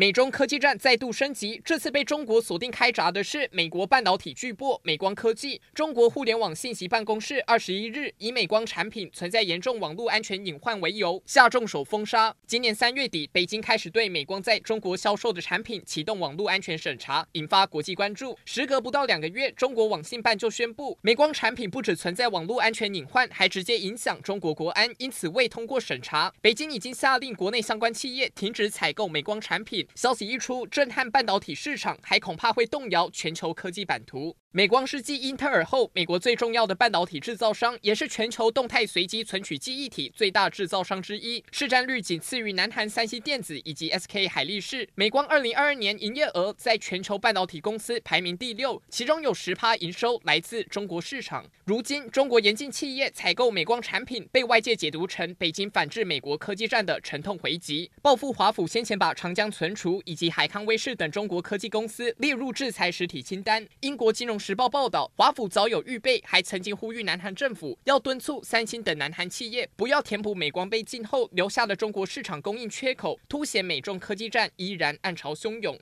美中科技战再度升级，这次被中国锁定开闸的是美国半导体巨擘美光科技。中国互联网信息办公室二十一日以美光产品存在严重网络安全隐患为由，下重手封杀。今年三月底，北京开始对美光在中国销售的产品启动网络安全审查，引发国际关注。时隔不到两个月，中国网信办就宣布，美光产品不只存在网络安全隐患，还直接影响中国国安，因此未通过审查。北京已经下令国内相关企业停止采购美光产品。消息一出，震撼半导体市场，还恐怕会动摇全球科技版图。美光是继英特尔后，美国最重要的半导体制造商，也是全球动态随机存取记忆体最大制造商之一，市占率仅次于南韩三星电子以及 SK 海力士。美光二零二二年营业额在全球半导体公司排名第六，其中有十趴营收来自中国市场。如今，中国严禁企业采购美光产品，被外界解读成北京反制美国科技战的沉痛回击，报复华府先前把长江存储以及海康威视等中国科技公司列入制裁实体清单。英国金融时报报道，华府早有预备，还曾经呼吁南韩政府要敦促三星等南韩企业不要填补美光被禁后留下的中国市场供应缺口，凸显美中科技战依然暗潮汹涌。